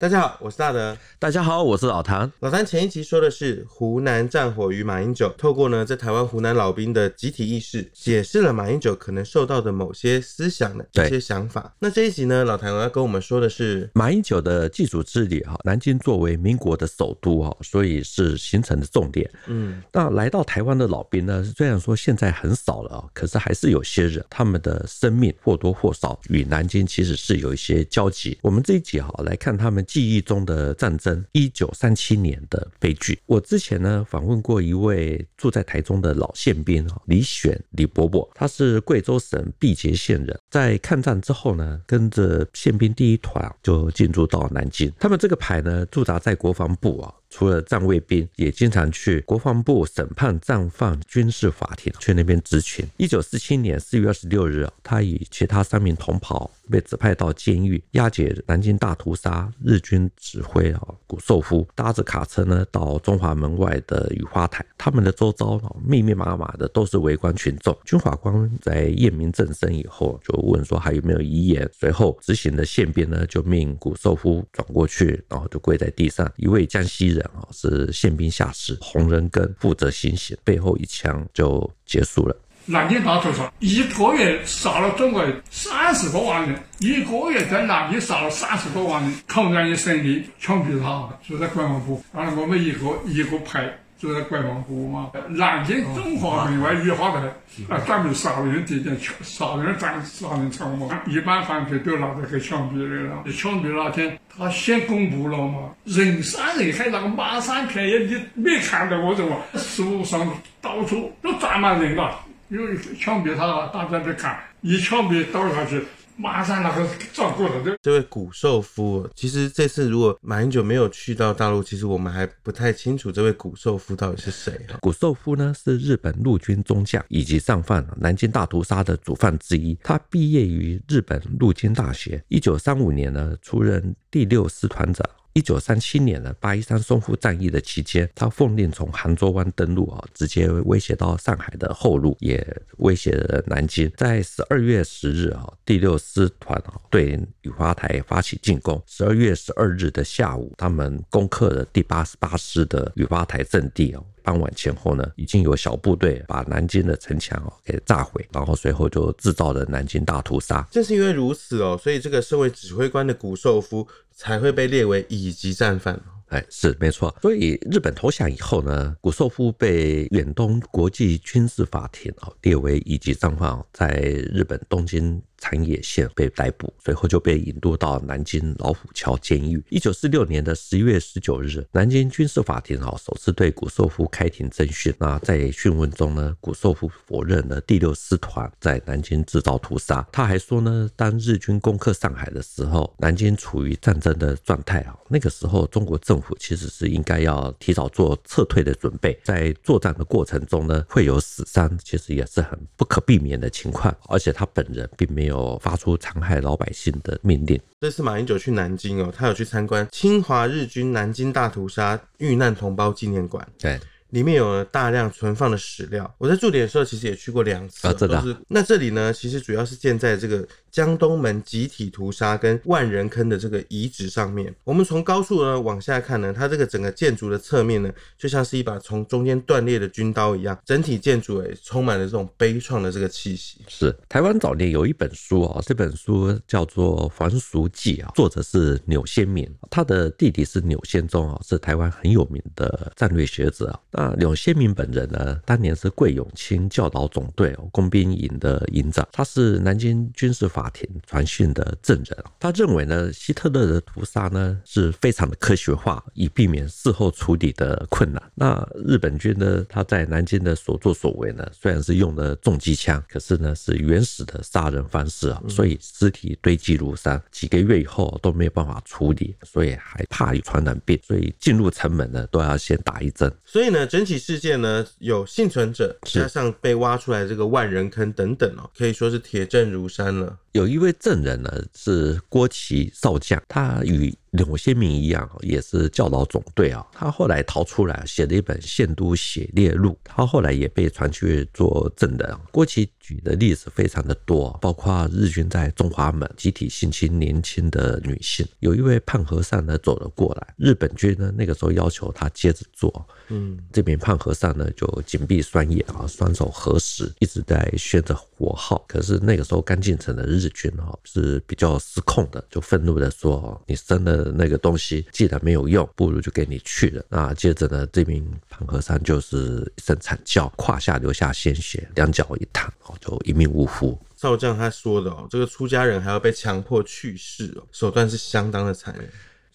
大家好，我是大德。大家好，我是老谭。老谭前一集说的是湖南战火与马英九，透过呢在台湾湖南老兵的集体意识，解释了马英九可能受到的某些思想的这些想法。那这一集呢，老谭要跟我们说的是马英九的祭祖之礼哈，南京作为民国的首都哈，所以是形成的重点。嗯，那来到台湾的老兵呢，虽然说现在很少了啊，可是还是有些人，他们的生命或多或少与南京其实是有一些交集。我们这一集哈，来看他们记忆中的战争，一九三七年的悲剧。我之前呢访问过一位住在台中的老宪兵李选李伯伯，他是贵州省毕节县人，在抗战之后呢，跟着宪兵第一团就进驻到南京。他们这个排呢驻扎在国防部啊。除了站卫兵，也经常去国防部审判战犯军事法庭去那边执勤。一九四七年四月二十六日，他与其他三名同袍被指派到监狱押解南京大屠杀日军指挥啊谷寿夫，搭着卡车呢到中华门外的雨花台，他们的周遭啊密密麻麻的都是围观群众。军法官在验明正身以后，就问说还有没有遗言。随后执行的宪兵呢就命谷寿夫转过去，然后就跪在地上。一位江西人。是宪兵下士洪仁根负责行刑，背后一枪就结束了。南京大屠杀一个月杀了中国人三十多万人，一个月在南京杀了三十多万人，抗战的胜利，枪毙他，就在国防部，然后我们一个一个排。就在国防部嘛，南京中华门外雨花台，啊，专门杀人地点，杀人战杀人场嘛，一般犯罪都拿着去枪毙的了。枪毙那天，他先公布了嘛，人山人海，那个马山遍野，你没看到我这个 树上到处都站满人了，因为枪毙他，大家在看，一枪毙倒下去。马上那个撞过了这位古寿夫，其实这次如果马英九没有去到大陆，其实我们还不太清楚这位古寿夫到底是谁。古寿夫呢是日本陆军中将以及上犯南京大屠杀的主犯之一。他毕业于日本陆军大学，一九三五年呢出任第六师团长。一九三七年的八一三淞沪战役的期间，他奉令从杭州湾登陆啊，直接威胁到上海的后路，也威胁了南京。在十二月十日啊，第六师团啊对雨花台发起进攻。十二月十二日的下午，他们攻克了第八十八师的雨花台阵地哦。傍晚前后呢，已经有小部队把南京的城墙哦给炸毁，然后随后就制造了南京大屠杀。正是因为如此哦，所以这个身为指挥官的谷寿夫才会被列为乙级战犯。哎，是没错。所以日本投降以后呢，谷寿夫被远东国际军事法庭哦列为乙级战犯，在日本东京。长野县被逮捕，随后就被引渡到南京老虎桥监狱。一九四六年的十一月十九日，南京军事法庭啊首次对谷寿夫开庭侦讯。那在讯问中呢，谷寿夫否认了第六师团在南京制造屠杀。他还说呢，当日军攻克上海的时候，南京处于战争的状态啊，那个时候中国政府其实是应该要提早做撤退的准备。在作战的过程中呢，会有死伤，其实也是很不可避免的情况。而且他本人并没有。有发出残害老百姓的命令。这次马英九去南京哦，他有去参观侵华日军南京大屠杀遇难同胞纪念馆。对。里面有大量存放的史料，我在驻点的时候其实也去过两次。啊，真的。那这里呢，其实主要是建在这个江东门集体屠杀跟万人坑的这个遗址上面。我们从高处呢往下看呢，它这个整个建筑的侧面呢，就像是一把从中间断裂的军刀一样，整体建筑诶充满了这种悲怆的这个气息。是台湾早年有一本书啊，这本书叫做《还俗记》啊，作者是钮先明，他的弟弟是钮先忠啊，是台湾很有名的战略学者啊。那柳先明本人呢，当年是桂永清教导总队工兵营的营长，他是南京军事法庭传讯的证人。他认为呢，希特勒的屠杀呢是非常的科学化，以避免事后处理的困难。那日本军呢，他在南京的所作所为呢，虽然是用了重机枪，可是呢是原始的杀人方式啊，所以尸体堆积如山，几个月以后都没有办法处理，所以还怕有传染病，所以进入城门呢都要先打一针。所以呢。整体事件呢，有幸存者，加上被挖出来这个万人坑等等哦，可以说是铁证如山了。有一位证人呢，是郭旗少将，他与柳先明一样，也是教导总队啊。他后来逃出来，写了一本《宪都写列录》，他后来也被传去做证人。郭琦举的例子非常的多，包括日军在中华门集体性侵年轻的女性，有一位胖和尚呢走了过来，日本军呢那个时候要求他接着做，嗯，这名胖和尚呢就紧闭双眼啊，双手合十，一直在宣着佛号。可是那个时候刚进城的日军哈是比较失控的，就愤怒的说：“你生那个东西既然没有用，不如就给你去了。”那接着呢，这名胖和尚就是一声惨叫，胯下留下鲜血，两脚一踏，哦就一命呜呼。照这样他说的哦，这个出家人还要被强迫去世哦，手段是相当的残忍。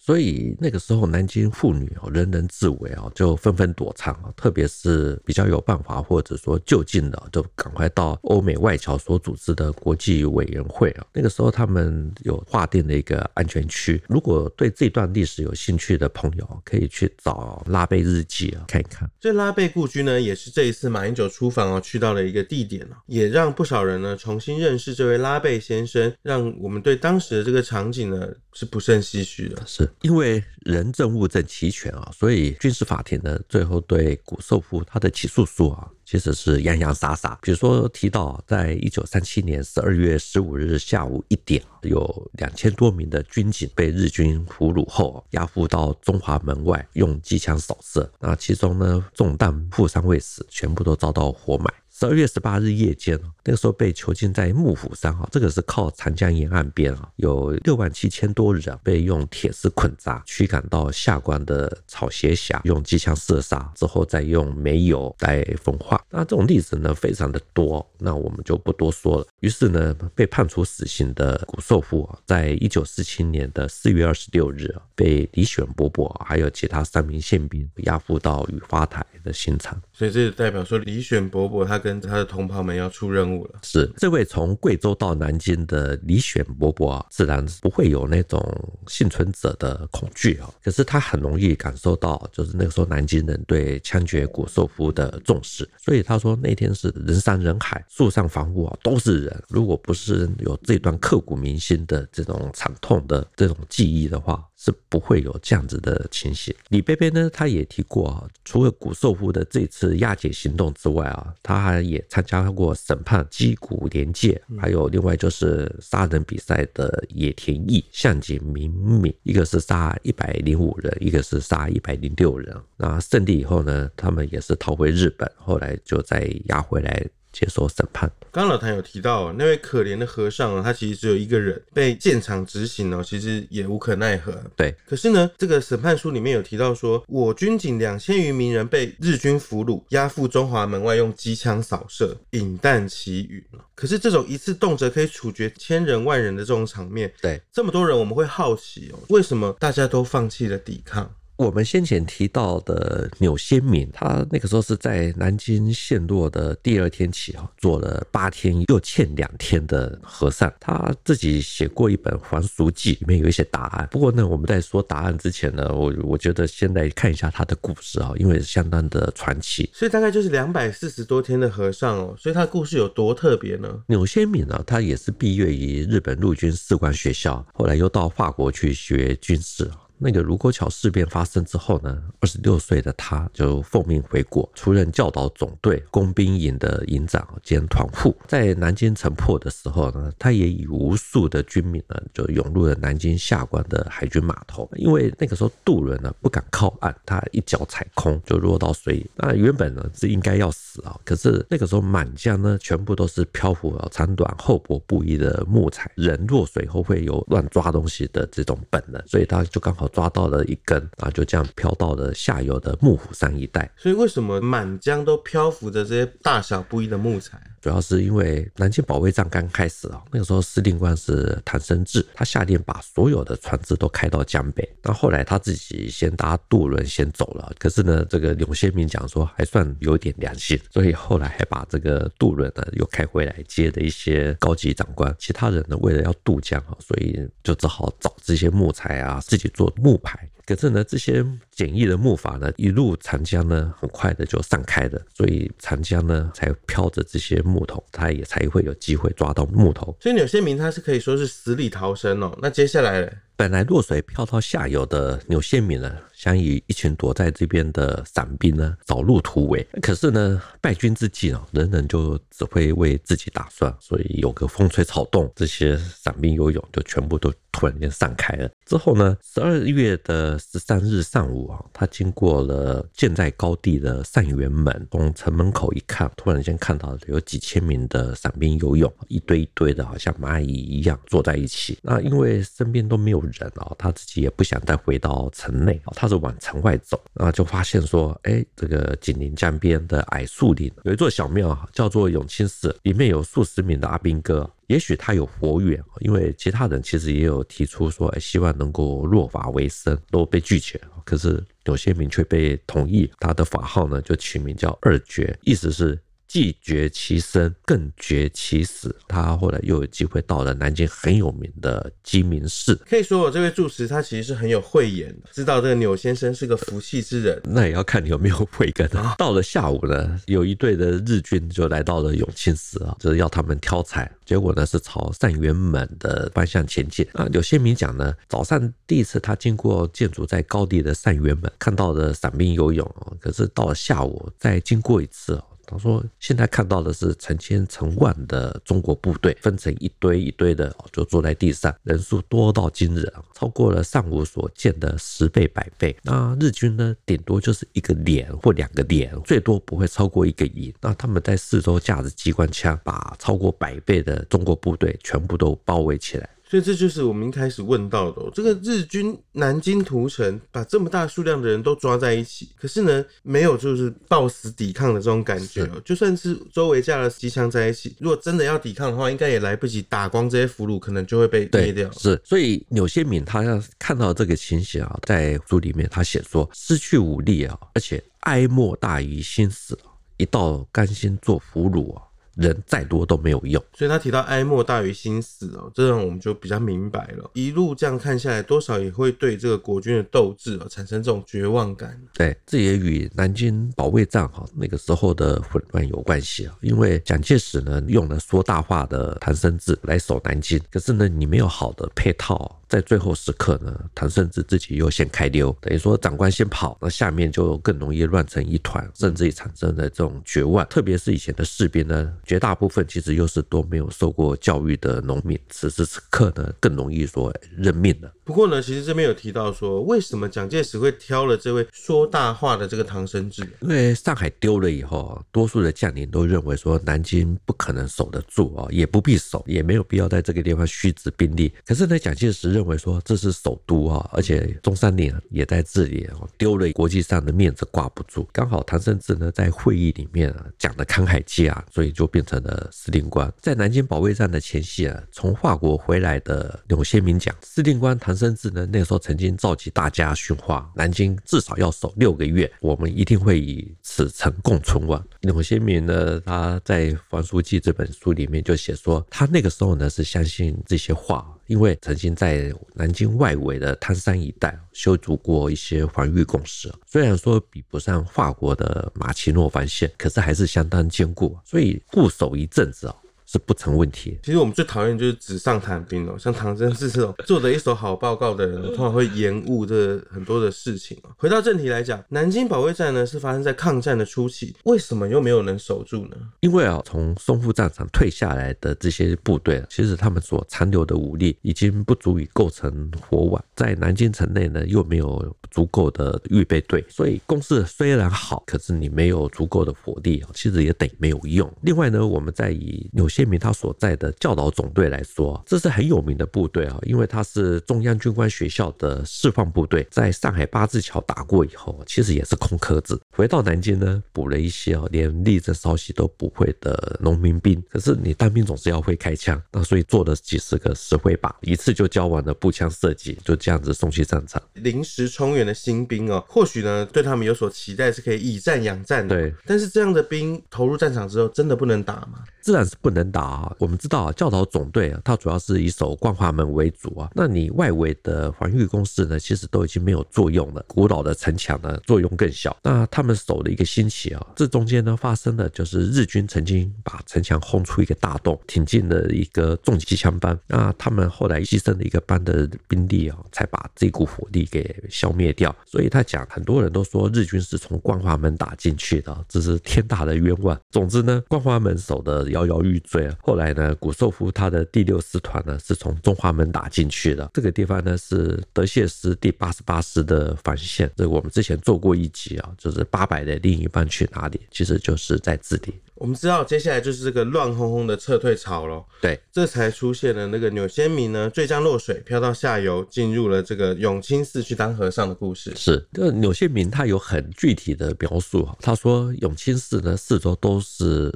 所以那个时候，南京妇女哦，人人自危啊，就纷纷躲藏啊。特别是比较有办法或者说就近的，就赶快到欧美外侨所组织的国际委员会啊。那个时候，他们有划定的一个安全区。如果对这段历史有兴趣的朋友，可以去找拉贝日记啊，看一看。这拉贝故居呢，也是这一次马英九出访哦，去到了一个地点哦，也让不少人呢重新认识这位拉贝先生，让我们对当时的这个场景呢是不胜唏嘘的。是。因为人证物证齐全啊，所以军事法庭呢，最后对谷寿夫他的起诉书啊，其实是洋洋洒洒。比如说提到，在一九三七年十二月十五日下午一点，有两千多名的军警被日军俘虏后，押赴到中华门外，用机枪扫射。那其中呢，中弹负伤未死，全部都遭到活埋。十二月十八日夜间，那个时候被囚禁在幕府山哈，这个是靠长江沿岸边啊，有六万七千多人被用铁丝捆扎，驱赶到下关的草鞋峡，用机枪射杀之后，再用煤油来焚化。那这种例子呢，非常的多，那我们就不多说了。于是呢，被判处死刑的谷寿夫啊，在一九四七年的四月二十六日啊，被李选伯伯还有其他三名宪兵押赴到雨花台的刑场。所以这代表说，李选伯伯他跟他的同袍们要出任务了。是这位从贵州到南京的李选伯伯啊，自然不会有那种幸存者的恐惧啊。可是他很容易感受到，就是那个时候南京人对枪决谷寿夫的重视。所以他说那天是人山人海，树上房屋啊都是人。如果不是有这段刻骨铭心的这种惨痛的这种记忆的话，是不会有这样子的情形。李贝贝呢，他也提过啊，除了古寿夫的这次押解行动之外啊，他还也参加过审判击鼓连界，还有另外就是杀人比赛的野田毅、向井明敏，一个是杀一百零五人，一个是杀一百零六人。那胜利以后呢，他们也是逃回日本，后来就再押回来。接受审判。刚刚老谭有提到，那位可怜的和尚啊，他其实只有一个人被现场执行哦，其实也无可奈何。对，可是呢，这个审判书里面有提到说，我军仅两千余名人被日军俘虏，押赴中华门外用机枪扫射，引弹齐云。可是这种一次动辄可以处决千人万人的这种场面，对，这么多人，我们会好奇哦，为什么大家都放弃了抵抗？我们先前提到的钮先明，他那个时候是在南京陷落的第二天起啊，做了八天又欠两天的和尚。他自己写过一本《还俗记》，里面有一些答案。不过呢，我们在说答案之前呢，我我觉得先来看一下他的故事啊，因为相当的传奇。所以大概就是两百四十多天的和尚哦，所以他的故事有多特别呢？钮先明呢，他也是毕业于日本陆军士官学校，后来又到法国去学军事。那个卢沟桥事变发生之后呢，二十六岁的他就奉命回国，出任教导总队工兵营的营长兼团副。在南京城破的时候呢，他也与无数的军民呢，就涌入了南京下关的海军码头。因为那个时候渡轮呢不敢靠岸，他一脚踩空就落到水里。那原本呢是应该要死啊，可是那个时候满江呢全部都是漂浮长短厚薄不一的木材，人落水后会有乱抓东西的这种本能，所以他就刚好。抓到了一根啊，就这样飘到了下游的幕府山一带。所以为什么满江都漂浮着这些大小不一的木材？主要是因为南京保卫战刚开始啊，那个时候司令官是谭生智，他下令把所有的船只都开到江北。那后来他自己先搭渡轮先走了，可是呢，这个柳先明讲说还算有点良心，所以后来还把这个渡轮呢又开回来接的一些高级长官。其他人呢为了要渡江啊，所以就只好找这些木材啊，自己做木牌。可是呢，这些简易的木筏呢，一入长江呢，很快的就散开了，所以长江呢才飘着这些木头，它也才会有机会抓到木头。所以有些民他是可以说是死里逃生哦。那接下来？本来落水漂到下游的纽先民呢，想以一群躲在这边的散兵呢，找路突围。可是呢，败军之际啊，人人就只会为自己打算，所以有个风吹草动，这些散兵游泳就全部都突然间散开了。之后呢，十二月的十三日上午啊，他经过了建在高地的善元门，从城门口一看，突然间看到有几千名的散兵游泳，一堆一堆的，好像蚂蚁一样坐在一起。那因为身边都没有。人啊，他自己也不想再回到城内，他是往城外走，然后就发现说，哎，这个紧邻江边的矮树林有一座小庙，叫做永清寺，里面有数十名的阿兵哥。也许他有佛缘，因为其他人其实也有提出说，哎，希望能够落法为僧，都被拒绝。可是有些名却被同意，他的法号呢就取名叫二绝，意思是。既绝其生，更绝其死。他后来又有机会到了南京很有名的鸡鸣寺。可以说，我这位住持他其实是很有慧眼，知道这个钮先生是个福气之人。那也要看你有没有慧根啊。到了下午呢，有一队的日军就来到了永清寺啊，就是要他们挑柴。结果呢是朝善元门的方向前进啊。有些民讲呢，早上第一次他经过建筑在高地的善元门，看到了散兵游泳。可是到了下午再经过一次。他说：“现在看到的是成千成万的中国部队，分成一堆一堆的，就坐在地上，人数多到惊人，超过了上午所见的十倍百倍。那日军呢，顶多就是一个连或两个连，最多不会超过一个营。那他们在四周架着机关枪，把超过百倍的中国部队全部都包围起来。”所以这就是我们一开始问到的，这个日军南京屠城，把这么大数量的人都抓在一起，可是呢，没有就是抱死抵抗的这种感觉。就算是周围架了机枪在一起，如果真的要抵抗的话，应该也来不及打光这些俘虏，可能就会被灭掉。是，所以纽先敏他要看到这个情形啊，在书里面他写说，失去武力啊，而且哀莫大于心死，一到甘心做俘虏啊。人再多都没有用，所以他提到哀莫大于心死哦，这让我们就比较明白了。一路这样看下来，多少也会对这个国军的斗志哦产生这种绝望感。对，这也与南京保卫战哈那个时候的混乱有关系啊。因为蒋介石呢用了说大话的唐生智来守南京，可是呢你没有好的配套。在最后时刻呢，唐胜智自己又先开溜，等于说长官先跑，那下面就更容易乱成一团，甚至于产生了这种绝望。特别是以前的士兵呢，绝大部分其实又是都没有受过教育的农民，此时此刻呢，更容易说认命了。不过呢，其实这边有提到说，为什么蒋介石会挑了这位说大话的这个唐生智？因为上海丢了以后，多数的将领都认为说南京不可能守得住啊，也不必守，也没有必要在这个地方虚掷兵力。可是呢，蒋介石认为说这是首都啊，而且中山陵也在这里，丢了国际上的面子挂不住。刚好唐生智呢在会议里面啊讲的慷慨激昂，所以就变成了司令官。在南京保卫战的前夕啊，从法国回来的柳先民讲，司令官唐生智呢那个时候曾经召集大家训话，南京至少要守六个月，我们一定会以此城共存亡。柳先民呢他在《房书记》这本书里面就写说，他那个时候呢是相信这些话。因为曾经在南京外围的汤山一带修筑过一些防御工事，虽然说比不上法国的马奇诺防线，可是还是相当坚固，所以固守一阵子啊。是不成问题。其实我们最讨厌就是纸上谈兵哦，像唐真是这种做的一手好报告的人，通常会延误这很多的事情。回到正题来讲，南京保卫战呢是发生在抗战的初期，为什么又没有人守住呢？因为啊，从淞沪战场退下来的这些部队，其实他们所残留的武力已经不足以构成火网，在南京城内呢又没有足够的预备队，所以攻势虽然好，可是你没有足够的火力，其实也等于没有用。另外呢，我们再以纽先民他所在的教导总队来说，这是很有名的部队啊，因为他是中央军官学校的释放部队，在上海八字桥打过以后，其实也是空壳子。回到南京呢，补了一些啊，连立正稍息都不会的农民兵。可是你当兵总是要会开枪，那所以做了几十个石灰靶，一次就教完了步枪射击，就这样子送去战场。临时充员的新兵哦，或许呢对他们有所期待，是可以以战养战的。对，但是这样的兵投入战场之后，真的不能打吗？自然是不能打啊。我们知道啊，教导总队啊，它主要是以守光华门为主啊。那你外围的防御工事呢，其实都已经没有作用了。古老的城墙呢，作用更小。那他们守了一个星期啊，这中间呢发生的就是日军曾经把城墙轰出一个大洞，挺进了一个重机枪班。那他们后来牺牲了一个班的兵力啊，才把这股火力给消灭掉。所以他讲，很多人都说日军是从光华门打进去的，这是天大的冤枉。总之呢，光华门守的摇摇欲坠啊。后来呢，古寿夫他的第六师团呢是从中华门打进去的。这个地方呢是德谢师第八十八师的防线。这个我们之前做过一集啊，就是八百的另一半去哪里？其实就是在这里。我们知道接下来就是这个乱哄哄的撤退潮喽。对，这才出现了那个钮先明呢，坠江落水，漂到下游，进入了这个永清寺去当和尚的故事。是，这个钮先明他有很具体的描述哈，他说永清寺呢四周都是。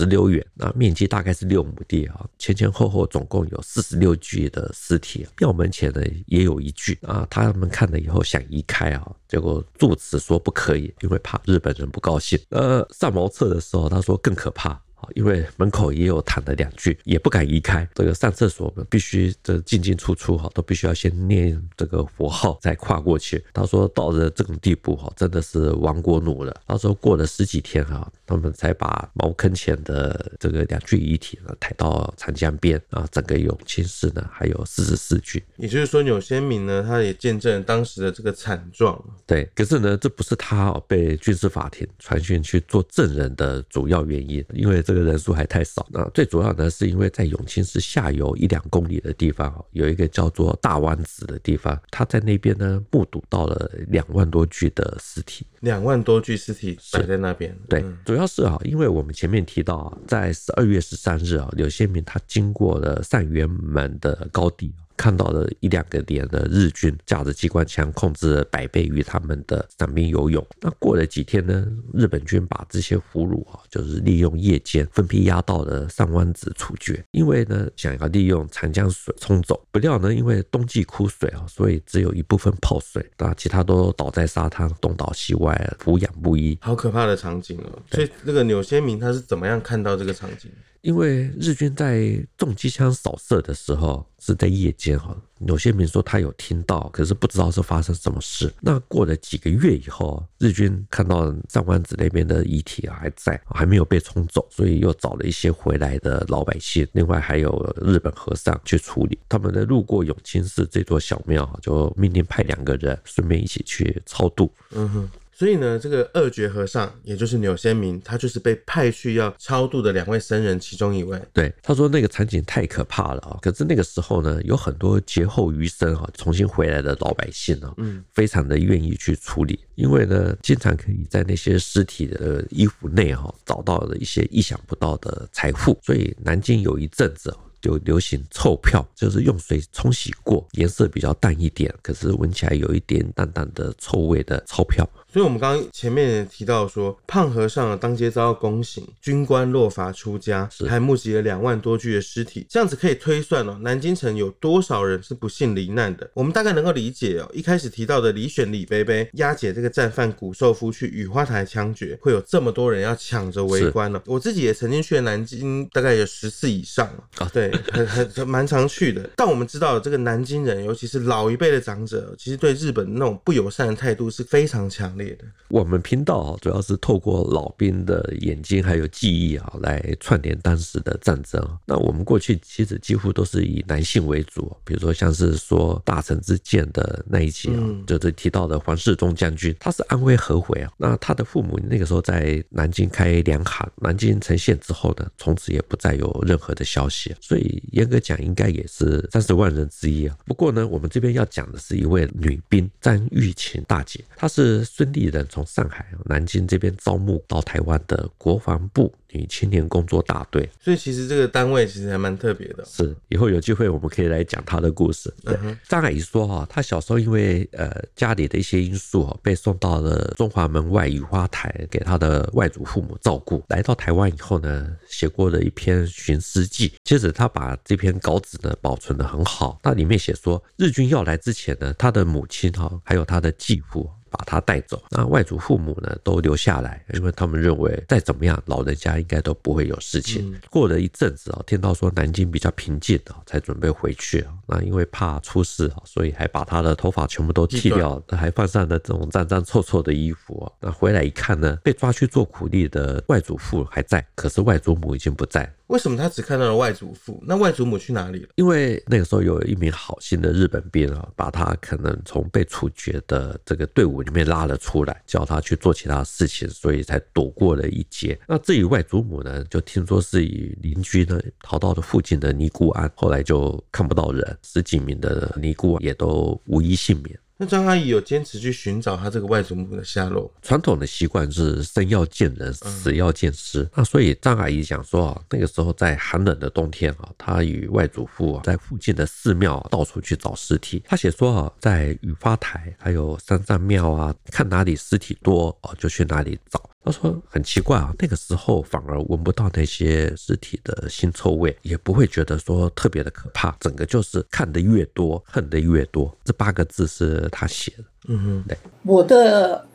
石榴园，那面积大概是六亩地啊，前前后后总共有四十六具的尸体，庙门前呢也有一具啊。他们看了以后想移开啊，结果住持说不可以，因为怕日本人不高兴。呃，上茅厕的时候，他说更可怕。因为门口也有躺了两具，也不敢移开。这个上厕所必须这进进出出哈，都必须要先念这个佛号再跨过去。他说到了这种地步哈，真的是亡国奴了。他说过了十几天哈，他们才把茅坑前的这个两具遗体呢抬到长江边啊。整个永清寺呢还有四十四具。也就是说，钮先明呢，他也见证了当时的这个惨状。对，可是呢，这不是他被军事法庭传讯去做证人的主要原因，因为这个。人数还太少，那最主要呢，是因为在永清市下游一两公里的地方，有一个叫做大湾子的地方，他在那边呢目睹到了两万多具的尸体，两万多具尸体摆在那边。对，主要是啊，因为我们前面提到啊，在十二月十三日啊，刘先明他经过了善元门的高地。看到了一两个连的日军架着机关枪，控制了百倍于他们的伞兵游勇。那过了几天呢，日本军把这些俘虏啊，就是利用夜间分批押到了上湾子处决。因为呢，想要利用长江水冲走，不料呢，因为冬季枯水啊，所以只有一部分泡水，那其他都倒在沙滩，东倒西歪，俯仰不一。好可怕的场景哦！所以那个钮先明他是怎么样看到这个场景？因为日军在重机枪扫射的时候是在夜间哈，钮先明说他有听到，可是不知道是发生什么事。那过了几个月以后，日军看到上湾子那边的遗体还在，还没有被冲走，所以又找了一些回来的老百姓，另外还有日本和尚去处理。他们在路过永清寺这座小庙，就命令派两个人顺便一起去超度。嗯哼。所以呢，这个二觉和尚，也就是钮先明，他就是被派去要超度的两位僧人其中一位。对，他说那个场景太可怕了啊！可是那个时候呢，有很多劫后余生啊，重新回来的老百姓啊，嗯，非常的愿意去处理，因为呢，经常可以在那些尸体的衣服内哈，找到了一些意想不到的财富。所以南京有一阵子就流行臭票，就是用水冲洗过，颜色比较淡一点，可是闻起来有一点淡淡的臭味的钞票。所以，我们刚刚前面也提到说，胖和尚当街遭到宫刑，军官落发出家，还募集了两万多具的尸体。这样子可以推算哦，南京城有多少人是不幸罹难的？我们大概能够理解哦。一开始提到的李选、李伯伯押解这个战犯谷寿夫去雨花台枪决，会有这么多人要抢着围观呢？我自己也曾经去了南京，大概有十次以上啊。对，很 很蛮常去的。但我们知道，这个南京人，尤其是老一辈的长者，其实对日本那种不友善的态度是非常强烈。我们频道啊，主要是透过老兵的眼睛还有记忆啊，来串联当时的战争。那我们过去其实几乎都是以男性为主，比如说像是说大成之剑的那一集啊，就是提到的黄世忠将军，他是安徽合肥啊。那他的父母那个时候在南京开粮行，南京城陷之后呢，从此也不再有任何的消息。所以严格讲，应该也是三十万人之一啊。不过呢，我们这边要讲的是一位女兵张玉琴大姐，她是孙立人从上海、南京这边招募到台湾的国防部女青年工作大队，所以其实这个单位其实还蛮特别的。是，以后有机会我们可以来讲她的故事。对，张阿姨说哈，她小时候因为呃家里的一些因素哈，被送到了中华门外雨花台给她的外祖父母照顾。来到台湾以后呢，写过了一篇寻师记，接着她把这篇稿纸呢保存得很好。那里面写说，日军要来之前呢，她的母亲哈还有她的继父。把他带走。那外祖父母呢，都留下来，因为他们认为再怎么样，老人家应该都不会有事情。嗯、过了一阵子啊，听到说南京比较平静啊，才准备回去啊。那因为怕出事啊，所以还把他的头发全部都剃掉，还换上了这种脏脏臭臭的衣服啊。那回来一看呢，被抓去做苦力的外祖父还在，可是外祖母已经不在。为什么他只看到了外祖父？那外祖母去哪里了？因为那个时候有一名好心的日本兵啊，把他可能从被处决的这个队伍里面拉了出来，叫他去做其他事情，所以才躲过了一劫。那至于外祖母呢，就听说是与邻居呢逃到了附近的尼姑庵，后来就看不到人，十几名的尼姑也都无一幸免。那张阿姨有坚持去寻找她这个外祖母的下落。传统的习惯是生要见人，死要见尸。嗯、那所以张阿姨讲说啊，那个时候在寒冷的冬天啊，她与外祖父啊在附近的寺庙到处去找尸体。她写说啊，在雨花台还有三藏庙啊，看哪里尸体多啊，就去哪里找。他说很奇怪啊，那个时候反而闻不到那些尸体的腥臭味，也不会觉得说特别的可怕。整个就是看得越多，恨得越多。这八个字是他写的。嗯哼，对。我的，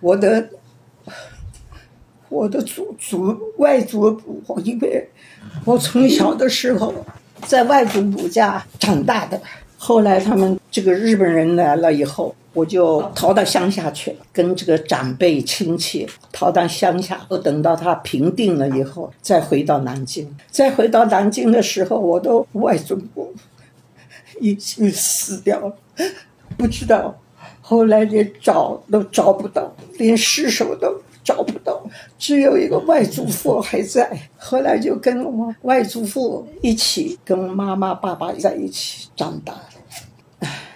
我的，我的祖祖外祖母，因为我从小的时候在外祖母家长大的，后来他们这个日本人来了以后。我就逃到乡下去了，跟这个长辈亲戚逃到乡下，都等到他平定了以后，再回到南京。再回到南京的时候，我的外祖母已经死掉了，不知道，后来连找都找不到，连尸首都找不到，只有一个外祖父还在。后来就跟我外祖父一起，跟妈妈、爸爸在一起长大。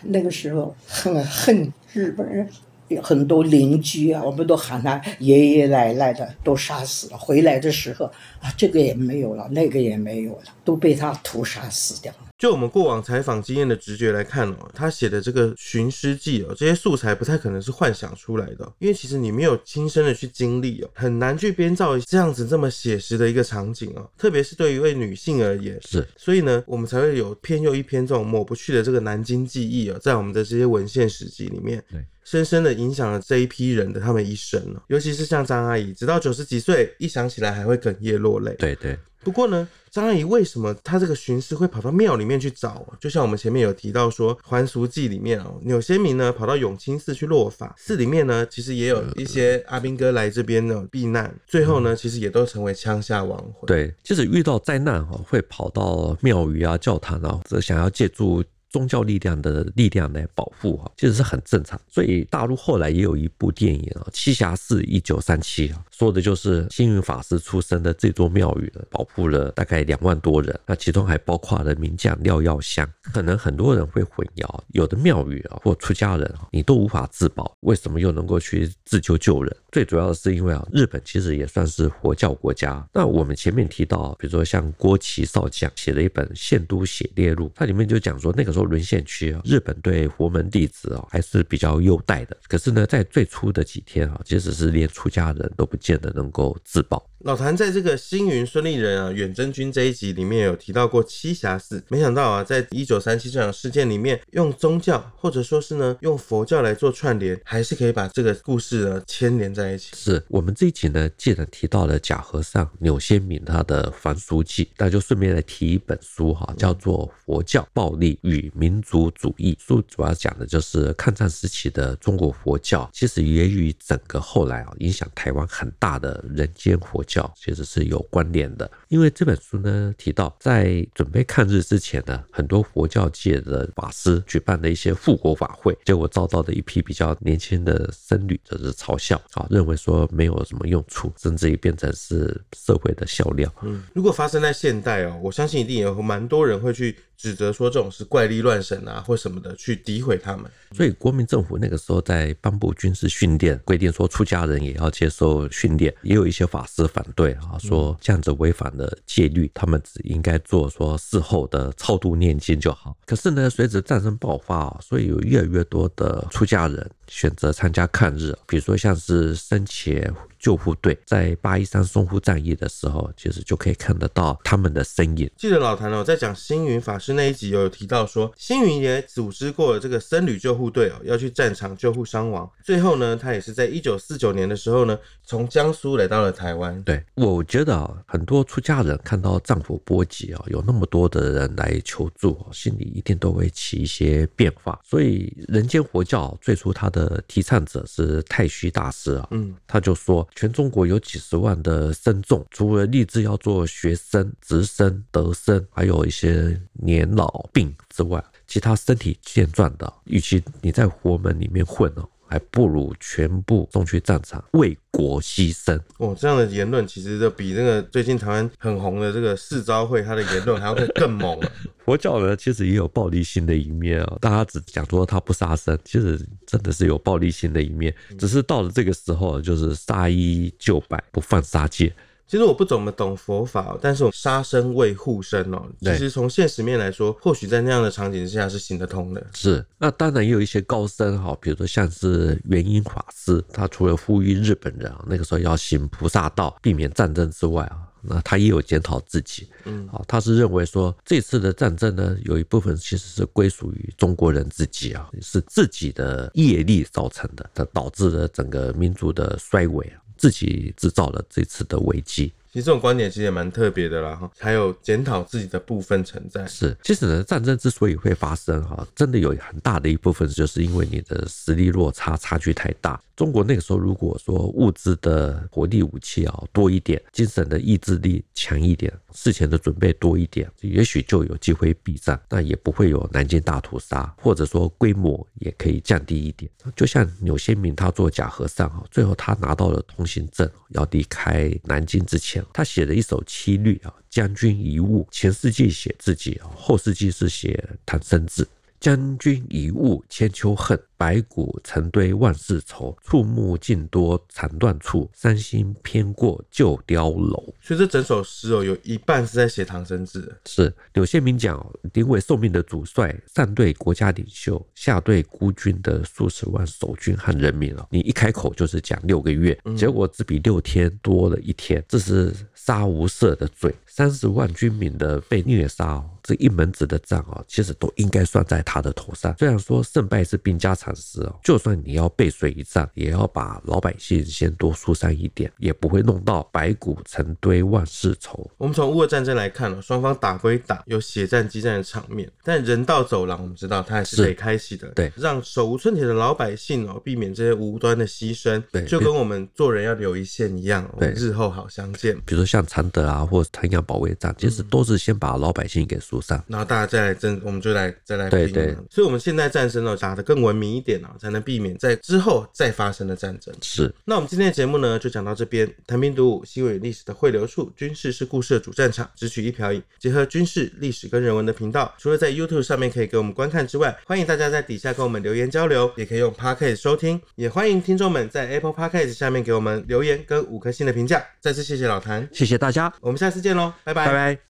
那个时候很恨日本人，有很多邻居啊，我们都喊他爷爷奶奶的都杀死了。回来的时候啊，这个也没有了，那个也没有了，都被他屠杀死掉了。就我们过往采访经验的直觉来看哦，他写的这个寻尸记哦，这些素材不太可能是幻想出来的，因为其实你没有亲身的去经历哦，很难去编造这样子这么写实的一个场景哦，特别是对于一位女性而言是，所以呢，我们才会有篇又一篇这种抹不去的这个南京记忆哦，在我们的这些文献史籍里面，对，深深的影响了这一批人的他们一生哦，尤其是像张阿姨，直到九十几岁，一想起来还会哽咽落泪。对对。不过呢，张阿姨为什么她这个巡视会跑到庙里面去找？就像我们前面有提到说，《还俗记》里面哦，钮先明呢跑到永清寺去落法，寺里面呢其实也有一些阿兵哥来这边呢避难，最后呢其实也都成为枪下亡魂。对，就是遇到灾难哈，会跑到庙宇啊、教堂啊，这想要借助。宗教力量的力量来保护哈，其实是很正常。所以大陆后来也有一部电影啊，《栖霞寺一九三七》啊，说的就是星云法师出生的这座庙宇保护了大概两万多人，那其中还包括了名将廖耀湘。可能很多人会混淆，有的庙宇啊或出家人啊，你都无法自保，为什么又能够去自救救人？最主要的是因为啊，日本其实也算是佛教国家。那我们前面提到，比如说像郭祺少将写了一本《宪都写列录》，它里面就讲说，那个时候沦陷区啊，日本对佛门弟子啊还是比较优待的。可是呢，在最初的几天啊，即使是连出家人都不见得能够自保。老谭在这个星云孙立人啊远征军这一集里面有提到过栖霞寺，没想到啊，在一九三七这场事件里面，用宗教或者说是呢用佛教来做串联，还是可以把这个故事呢牵连在一起。是我们这一集呢，既然提到了假和尚钮先敏他的凡俗记，那就顺便来提一本书哈，叫做《佛教暴力与民族主义》。书主要讲的就是抗战时期的中国佛教，其实也与整个后来啊影响台湾很大的人间佛教。其实是有关联的，因为这本书呢提到，在准备抗日之前呢，很多佛教界的法师举办的一些护国法会，结果遭到的一批比较年轻的僧侣就是嘲笑啊，认为说没有什么用处，甚至于变成是社会的笑料。嗯，如果发生在现代哦，我相信一定有蛮多人会去。指责说这种是怪力乱神啊，或什么的，去诋毁他们。所以国民政府那个时候在颁布军事训练，规定说出家人也要接受训练，也有一些法师反对啊，说这样子违反了戒律，他们只应该做说事后的超度念经就好。可是呢，随着战争爆发，所以有越来越多的出家人选择参加抗日，比如说像是生前。救护队在八一三淞沪战役的时候，其实就可以看得到他们的身影。记得老谭哦，在讲星云法师那一集有提到说，星云也组织过了这个僧侣救护队哦，要去战场救护伤亡。最后呢，他也是在一九四九年的时候呢，从江苏来到了台湾。对，我觉得啊，很多出家人看到战火波及啊，有那么多的人来求助，心里一定都会起一些变化。所以，人间佛教最初他的提倡者是太虚大师啊，嗯，他就说。全中国有几十万的僧众，除了立志要做学生、直生、德生，还有一些年老病之外，其他身体健壮的，与其你在佛门里面混哦，还不如全部送去战场为国牺牲。哦，这样的言论其实就比那个最近台湾很红的这个四昭会他的言论还要更猛。佛教呢，其实也有暴力性的一面啊。大家只讲说他不杀生，其实真的是有暴力性的一面。只是到了这个时候，就是杀一就百，不犯杀戒。其实我不怎么懂佛法，但是我杀生为护身哦。其实从现实面来说，或许在那样的场景之下是行得通的。是，那当然也有一些高僧哈，比如说像是元英法师，他除了呼吁日本人啊那个时候要行菩萨道，避免战争之外啊。那他也有检讨自己，嗯，好，他是认为说这次的战争呢，有一部分其实是归属于中国人自己啊，是自己的业力造成的，它导致了整个民族的衰微啊，自己制造了这次的危机。其实这种观点其实也蛮特别的啦，哈，还有检讨自己的部分存在。是，其实呢，战争之所以会发生，哈，真的有很大的一部分就是因为你的实力落差差距太大。中国那个时候如果说物资的火力武器啊多一点，精神的意志力强一点，事前的准备多一点，也许就有机会避战，那也不会有南京大屠杀，或者说规模也可以降低一点。就像纽先明他做假和尚，最后他拿到了通行证，要离开南京之前。他写了一首七律啊，将军遗物。前世纪写自己，后世纪是写唐生智。将军一物千秋恨，白骨成堆万世愁。触目尽多肠断处，伤心偏过旧碉楼。所以这整首诗哦，有一半是在写唐生智。是柳先明讲，临危受命的主帅，上对国家领袖，下对孤军的数十万守军和人民哦，你一开口就是讲六个月，结果只比六天多了一天，这是杀无赦的罪。三十万军民的被虐杀，这一门子的账啊，其实都应该算在他的头上。虽然说胜败是兵家常事哦，就算你要背水一战，也要把老百姓先多疏散一点，也不会弄到白骨成堆万事愁。我们从乌俄战争来看哦，双方打归打，有血战激战的场面，但人道走廊我们知道它还是可以开启的，对，让手无寸铁的老百姓哦，避免这些无端的牺牲，对，就跟我们做人要留一线一样，对，日后好相见。比如说像常德啊，或者腾阳。保卫战其实都是先把老百姓给疏散，然后大家再来争，我们就来再来拼。对对，所以我们现在战争呢，打得更文明一点啊，才能避免在之后再发生的战争。是，那我们今天的节目呢，就讲到这边。谭兵读武，新闻与历史的汇流处，军事是故事的主战场，只取一瓢饮，结合军事、历史跟人文的频道。除了在 YouTube 上面可以给我们观看之外，欢迎大家在底下跟我们留言交流，也可以用 Podcast 收听。也欢迎听众们在 Apple Podcast 下面给我们留言跟五颗星的评价。再次谢谢老谭，谢谢大家，我们下次见喽。拜拜。拜拜。